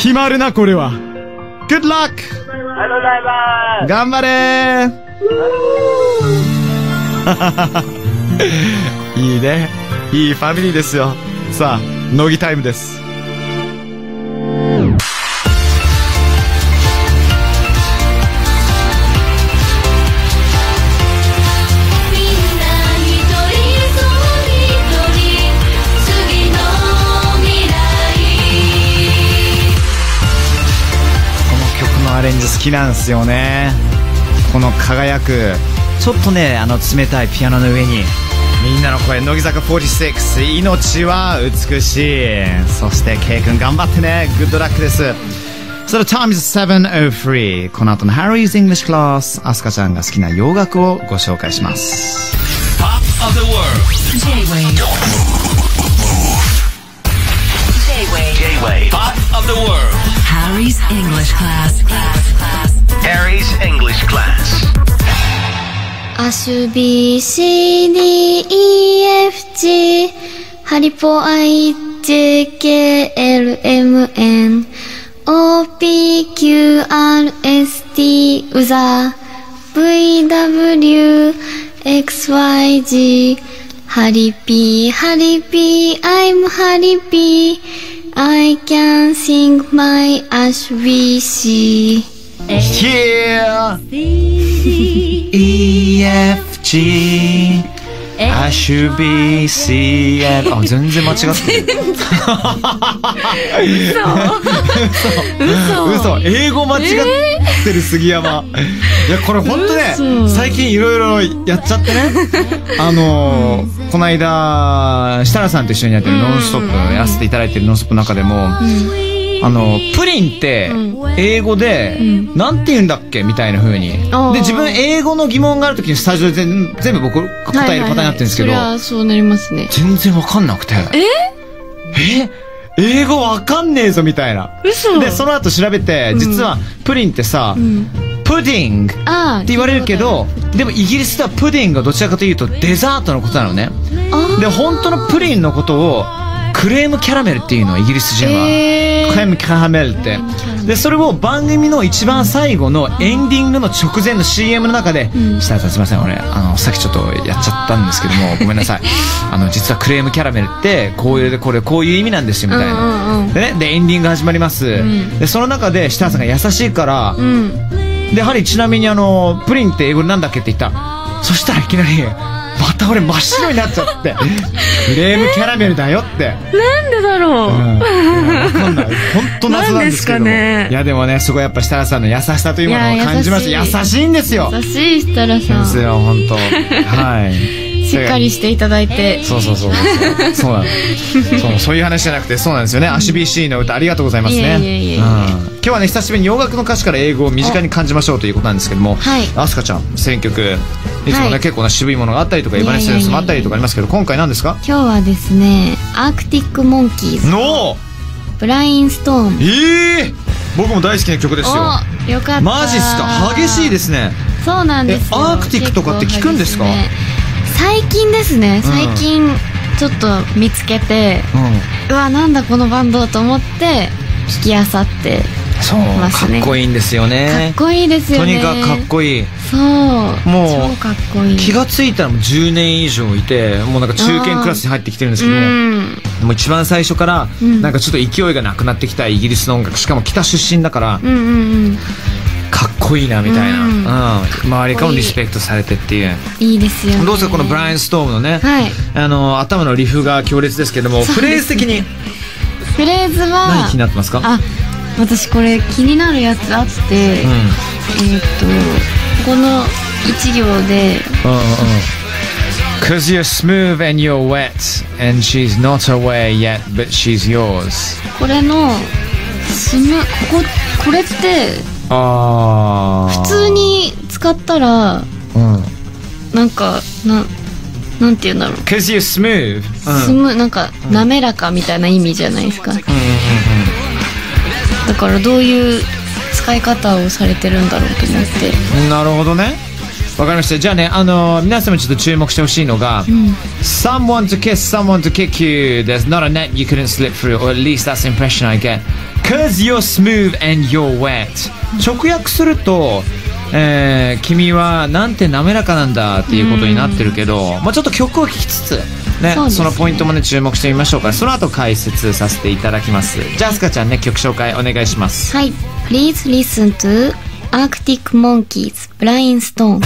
決まるな、これは。Good luck! ありがとうございます。頑張れー いいね。いいファミリーですよ。さあ、乃木タイムです。好きなんですよね。この輝く、ちょっとね、あの冷たいピアノの上に、みんなの声、乃木坂46、命は美しい。そして、ケイ君頑張ってね。グッドラックです。So the time is 7.03. この後の Harry's English Class、アスカちゃんが好きな洋楽をご紹介します。Pop of the world. J-Wave. J-Wave. Pop of the world. Harry's English class. Harry's English class. アシュビ C D E F G ハリポ I J K L M N O P Q R S T うざ V W X Y Z ハリピーハリピー I'm ハリピー I can sing my Ash B C. Here. E F G I should be C N あ全然間違ってる。嘘。嘘。英語間違ってる杉山。いやこれ本当ね最近いろいろやっちゃってね。あのーこの間設楽さんと一緒にやってる「ノンストップ」やらせていただいてる「ノンストップ」の中でも、あのプリンって英語で、なんて言うんだっけ？みたいな風に。で自分英語の疑問がある時にスタジオで全全部僕答えるパターンになってるんですけど、そりゃそうなりますね。全然わかんなくて。え？え？英語わかんねえぞみたいな。嘘。でその後調べて実はプリンってさ、プディングって。言われるけどでもイギリスではプディングがどちらかというとデザートのことなのね。で本当のプリンのことをクレームキャラメルっていうのイギリス人は、えー。クレームキャラメルって。でそれを番組の一番最後のエンディングの直前の CM の中で「設楽さんすいません俺あのさっきちょっとやっちゃったんですけどもごめんなさい。あの実はクレームキャラメルってこういうこれこういう意味なんですよ」みたいうんうんなうん。でねでエンディング始まります。でその中で設楽さんが優しいからうん。で、やはりちなみにあの、プリンって英語でなんだっけって言った。そしたらいきなり、また俺真っ白になっちゃって、クレームキャラメルだよって。なんでだろう。うん。いやわかんない。本当謎なんですけどねいやでもね、そこやっぱ設楽さんの優しさというものを感じました。優優しいんですよ。優しい設楽さん。ですよ、本当はい。しっかりしていただいて。そうそうそうそう。そうなの。そう、そういう話じゃなくて、そうなんですよね。アシュビーシーの歌、ありがとうございますね。今日はね、久しぶりに洋楽の歌詞から英語を身近に感じましょうということなんですけども、はいアスカちゃん、選曲、いつもね、はい。結構な渋いものがあったりとか、 Evanescence もあったりとかありますけど、今回何ですか？今日はですね、 Arctic Monkeys、の Brianstorm。ええ僕も大好きな曲ですよ。およかった。マジっすか？激しいですね。そうなんですアークティックとかって聞くんですか？最近ですね。最近ちょっと見つけて、うん。うわなんだこのバンドと思って聞きあさってそう、かっこいいんですよかねっ。こいいですよね。とにかくかっこいい。そうもう超かっこいい。気がついたらもう10年以上いてもうなんか中堅クラスに入ってきてるんですけどもうん。もう一番最初からん。なんかちょっと勢いがなくなってきたイギリスの音楽しかも北出身だからかっこいいなみたいな、うん。うん。周りからもリスペクトされてっていう。いい。ですよね。どうですかこのブライアン・ストームのね、はい。あの頭のリフが強烈ですけどもフレーズ的にフレーズは何気になってますか？あ私これ気になるやつあって、えーっとこの一行でうんうん。うん Cause you're smooth and you're wet and she's not aware yet but she's yours. これのスムこここれってああ普通に使ったらうん。なんかななんて言うんだろう。Cause you're smooth. スムなんか滑らかみたいな意味じゃないですか、だからどういう使い方をされてるんだろうと思ってうんなるほどねわかりました。じゃあね、あのー皆様ちょっと注目してほしいのが、someone to kiss, someone to kick you, there's not a net you couldn't slip through, or at least that's the impression I get. Cause you're smooth and you're wet. 直訳すると、えー君はなんて滑らかなんだっていうことになってるけど、まあちょっと曲を聴きつつ、ねねそのポイントもね注目してみましょうかその後解説させていただきますじゃあアスカちゃんね曲紹介お願いしますはい。Please listen to Arctic Monkeys Blind Stone.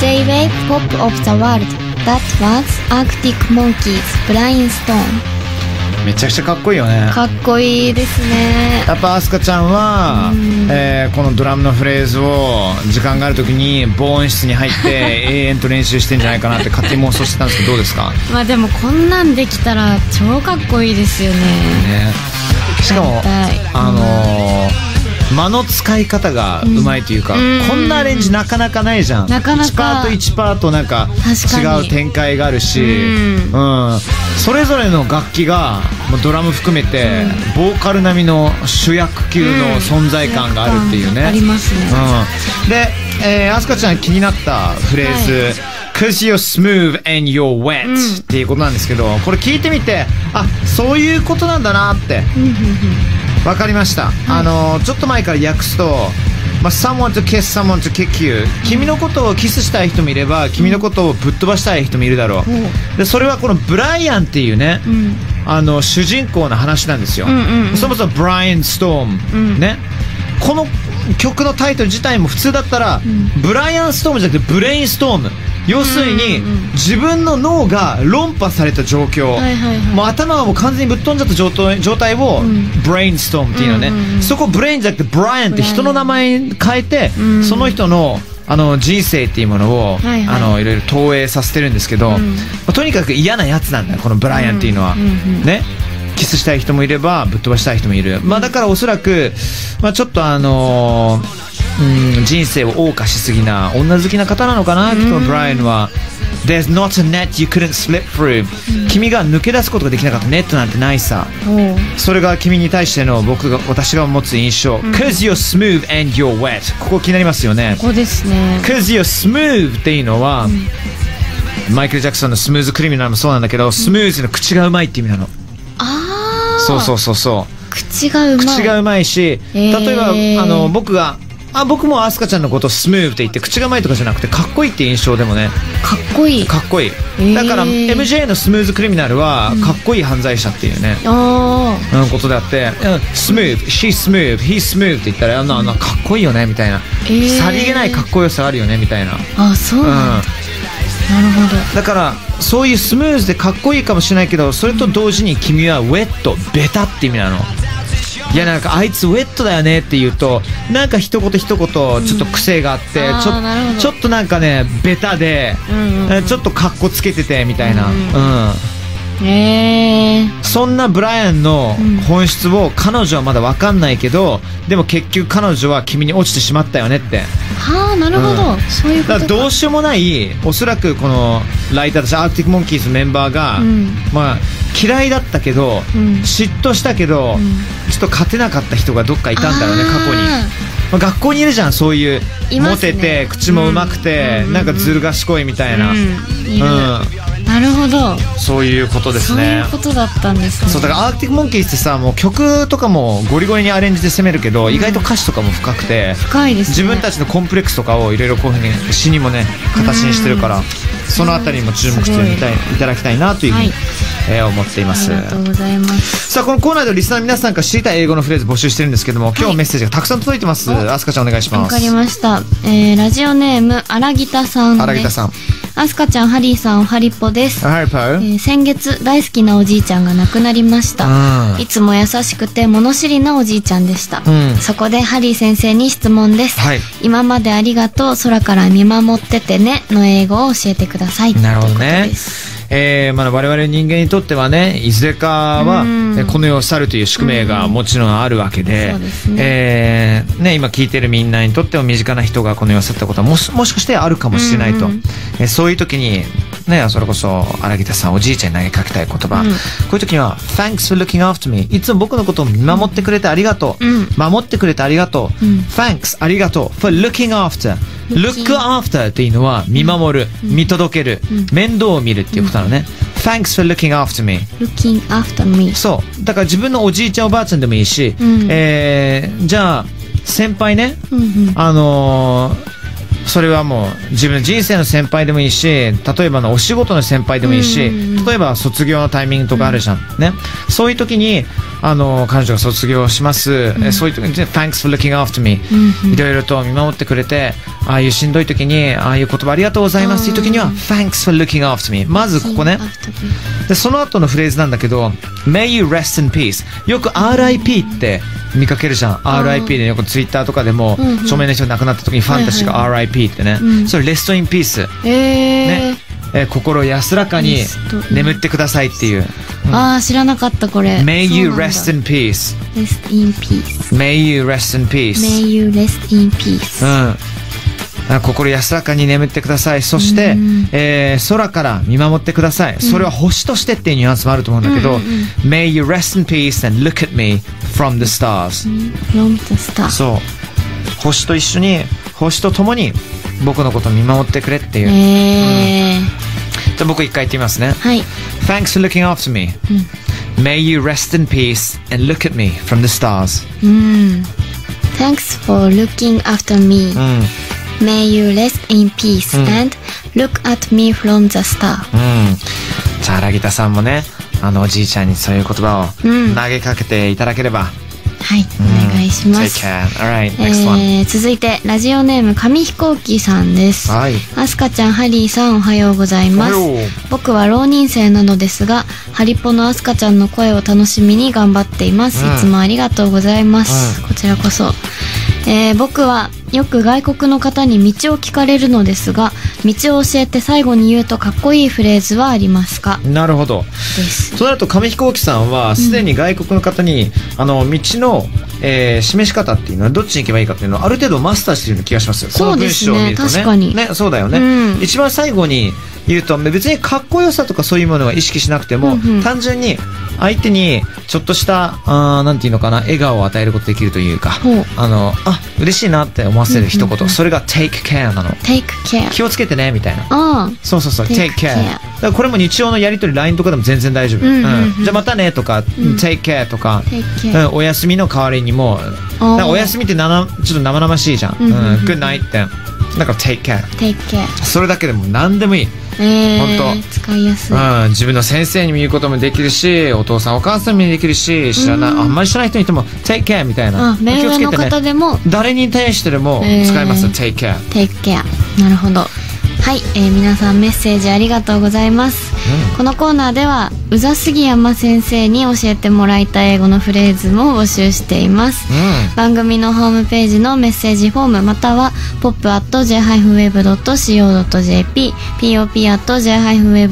J-Wave Pop of the World. That was Arctic Monkeys Blind Stone. めちゃくちゃかっこいいよね。かっこいいですね。やっぱアスカちゃんは、えーこのドラムのフレーズを時間がある時に防音室に入って 永遠と練習してんじゃないかなって勝手に妄想してたんですけどどうですか、まあでもこんなんできたら超かっこいいですよね。ね、しかもあのー間の使い方がうまいというか、うん。こんなアレンジなかなかないじゃん。なかなか。1パート1パートなんか違う展開があるし、ううん。それぞれの楽器がもうドラム含めて、ボーカル並みの主役級の存在感があるっていうね、ありますね。うん、で、えー、アスカちゃん気になったフレーズ、Cause you're smooth and you're wet、っていうことなんですけどこれ聞いてみてあそういうことなんだなって。わかりました、あのちょっと前から訳すとまあ、someone to kiss, someone to kick you 君のことをキスしたい人もいれば君のことをぶっ飛ばしたい人もいるだろう。でそれはこのブライアンっていうね、あの主人公の話なんですよ、そもそもブライアン・ストーム、ね。この曲のタイトル自体も普通だったら、ブライアン・ストームじゃなくてブレインストーム。要するに、自分の脳が論破された状況、はいはいはい。もう頭がもう完全にぶっ飛んじゃった状態状態を、ブレインストームっていうのね、そこブレインじゃなくてブライアンって人の名前変えて、その人のあの人生っていうものを、はいはい。あのいろいろ投影させてるんですけど、まあとにかく嫌なやつなんだよこのブライアンっていうのは、ね。キスしたい人もいればぶっ飛ばしたい人もいる、まあ、だからおそらく、まあ、ちょっとあのーうん人生を謳歌しすぎな女好きな方なのかな、きっとブライアンは There's not a net you couldn't slip through、君が抜け出すことができなかったネットなんてないさ。それが君に対しての僕が私が持つ印象、Cause you're smooth and you're wet ここ気になりますよね。ここですね。Cause you're smooth っていうのは、マイケル・ジャクソンのスムーズ・クリミナルもそうなんだけど、スムーズの口がうまいっていう意味なの。ああ。そうそうそうそう。口がうまい。口がうまいし、へー。例えば、あの、僕が、あ、僕もアスカちゃんのことをスムーブって言って、口がうまいとかじゃなくて、かっこいいって印象でもね、かっこいい。かっこいい。ーだから、MJ のスムーズ・クリミナルは、かっこいい犯罪者っていうね。あうん、ことであって、うんスムーブ、she's smooth, he's smooth って言ったら、あの、あのかっこいいよね、みたいな。えーさりげないかっこよさあるよね、みたいな。あ。あ、そううん。なんだ。なるほど。だからそういうスムーズでかっこいいかもしれないけどそれと同時に君はウェットベタって意味なのいやなんかあいつウェットだよねって言うとなんか一言一言ちょっと癖があって、あーちょちょっとなんかねベタで、うんうん。えちょっとかっこつけててみたいな、うんええそんなブライアンの本質を彼女はまだ分かんないけどでも結局彼女は君に落ちてしまったよねって。はあ、なるほど。うん。そういうことか。だからどうしようもないおそらくこのライターたちアークティック・モンキーズメンバーが、うん。まあ、嫌いだったけど、うん。嫉妬したけど、と勝てなかった人がどっかいたんだろうね過去に、まあ、学校にいるじゃんそういう、ね。テて口もうまくて、うん。なんかずる賢いみたいな、うん。うん。なるほど。そういうことですそういねうことだったんですね。そうだからアークティック・モンキーズってさもう曲とかもゴリゴリにアレンジで攻めるけど、意外と歌詞とかも深くて深いですね。自分たちのコンプレックスとかをいろいろこういうふうに詩にもね形にしてるからそのあたりにも注目してみたいいただきたいなというふうに、はい。えー思っていまあすりがとうございます。さあこのコーナーではリスナーの皆さんから知りたい英語のフレーズ募集してるんですけども今日メッセージがたくさん届いてます、アスカちゃんお願いします。わかりました。えー、ラジオネーム、荒木田さん。荒木田さん。アスカちゃん、ハリーさん、おはりっぽです。はいパウ。えー先月大好きなおじいちゃんが亡くなりました、うん。いつも優しくて物知りなおじいちゃんでした、うん。そこでハリー先生に質問です、はい。今までありがとう空から見守っててねの英語を教えてくださいなるほどね。えーまあ、我々人間にとってはねいずれかは、この世を去るという宿命がもちろんあるわけで,、そうね。えーね、今聞いてるみんなにとっても身近な人がこの世を去ったことはもしもしかしてあるかもしれないと、うえーそういう時にね、それこそ荒木田さんおじいちゃんに投げかけたい言葉、うん。こういう時には Thanks for looking after me. いつも僕のことを見守ってくれてありがとう、うん。守ってくれてありがとう、うん。Thanks ありがとう。For looking after look after っていうのは見守る、見届ける、面倒を見るっていうことなのね、Thanks for looking after me. Looking after me. そう。だから自分のおじいちゃんおばあちゃんでもいいし、うん。えーじゃあ先輩ね、あのーそれはもう自分の人生の先輩でもいいし例えばのお仕事の先輩でもいいし、うん。例えば卒業のタイミングとかあるじゃん、ね。そういう時にあのー彼女が卒業します、えそういう時に Thanks for looking after me、うん。うんいろいろと見守ってくれてああいうしんどい時にああいう言葉ありがとうございます。っていう時には Thanks for looking after me まずここね。でその後のフレーズなんだけど May you rest in peace よく RIP って見かけるじゃん。RIP でよくツイッターとかでも著名な人が亡くなった時にファンタジーが RIP ってね、うん。それ Rest in peace えね、えー心安らかに眠ってくださいっていう、ー、ああ知らなかったこれ。May you rest in peace rest in peace May you rest in peace May you rest in peace うん。あ心安らかに眠ってください。そして、うんえー空から見守ってください。それは星としてっていうニュアンスもあると思うんだけど、May you rest in peace and look at me from the stars。from the start そう。星と一緒に、星と共に僕のことを見守ってくれっていう。えー、じゃあ僕一回言ってみますね。はい Thanks for looking after me. May you rest in peace and look at me from the stars. うん Thanks for looking after me うん。May you rest in peace and look at me from the star. うん。じゃあ、荒木田さんもね、あのおじいちゃんにそういう言葉をうん。投げかけていただければ。はいお願いします。One. えー、続いてラジオネーム紙飛行機さんです。はい。アスカちゃんハリーさんおはようございます。僕は浪人生なのですがハリポのアスカちゃんの声を楽しみに頑張っています、うん。いつもありがとうございます、こちらこそ、えー僕はよく外国の方に道を聞かれるのですが道を教えて最後に言うとかっこいいフレーズはありますか？なるほど。ですとなると、紙飛行機さんは、すでに外国の方に、あの、道の、えー示し方っていうのは、どっちに行けばいいかっていうのを、ある程度マスターしてるような気がしますよ。この文章を見るとね。そうですね確かにね、そうだよね。うん一番最後に言うと、別にかっこよさとかそういうものは意識しなくても、うんうん単純に、相手に、ちょっとした、あーなんていうのかな、笑顔を与えることできるというかあの、あ、嬉しいなって思わせる一言、それが take care なの。Take care 気をつけてね、みたいな。あそうそうそう、Take care。だからこれも日常のやりとり LINE とかでも全然大丈夫。うんじゃあまたねとか、take care とか、うんお休みの代わりにも、お休みってななちょっと生々しいじゃん。うん good night って。なんか take care。Take care それだけでも何でもいい。えー、ほんと使いやすい、うん、自分の先生にも言うこともできるし、お父さんお母さんにもできるし、知らない、あんまり知らない人に言っても take care みたいな。あ目上の方でも。誰に対してでもえ。ー使います、take care。Take care なるほど。はい、えー皆さんメッセージありがとうございます、このコーナーでは宇佐杉山先生に教えてもらいたい英語のフレーズも募集しています、うん。番組のホームページのメッセージフォームまたは pop.j-wave.co.jp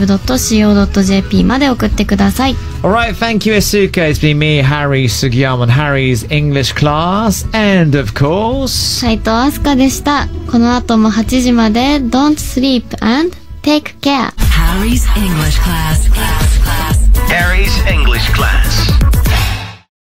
pop.j-wave.co.jp まで送ってください Alright, thank you, Asuka. It's been me, Harry Sugiyama, Harry's English class. And of course, 斉藤飛鳥でしたこの後も8時まで Don't sleep and take care Harry's English class. class, class. Harry's English class.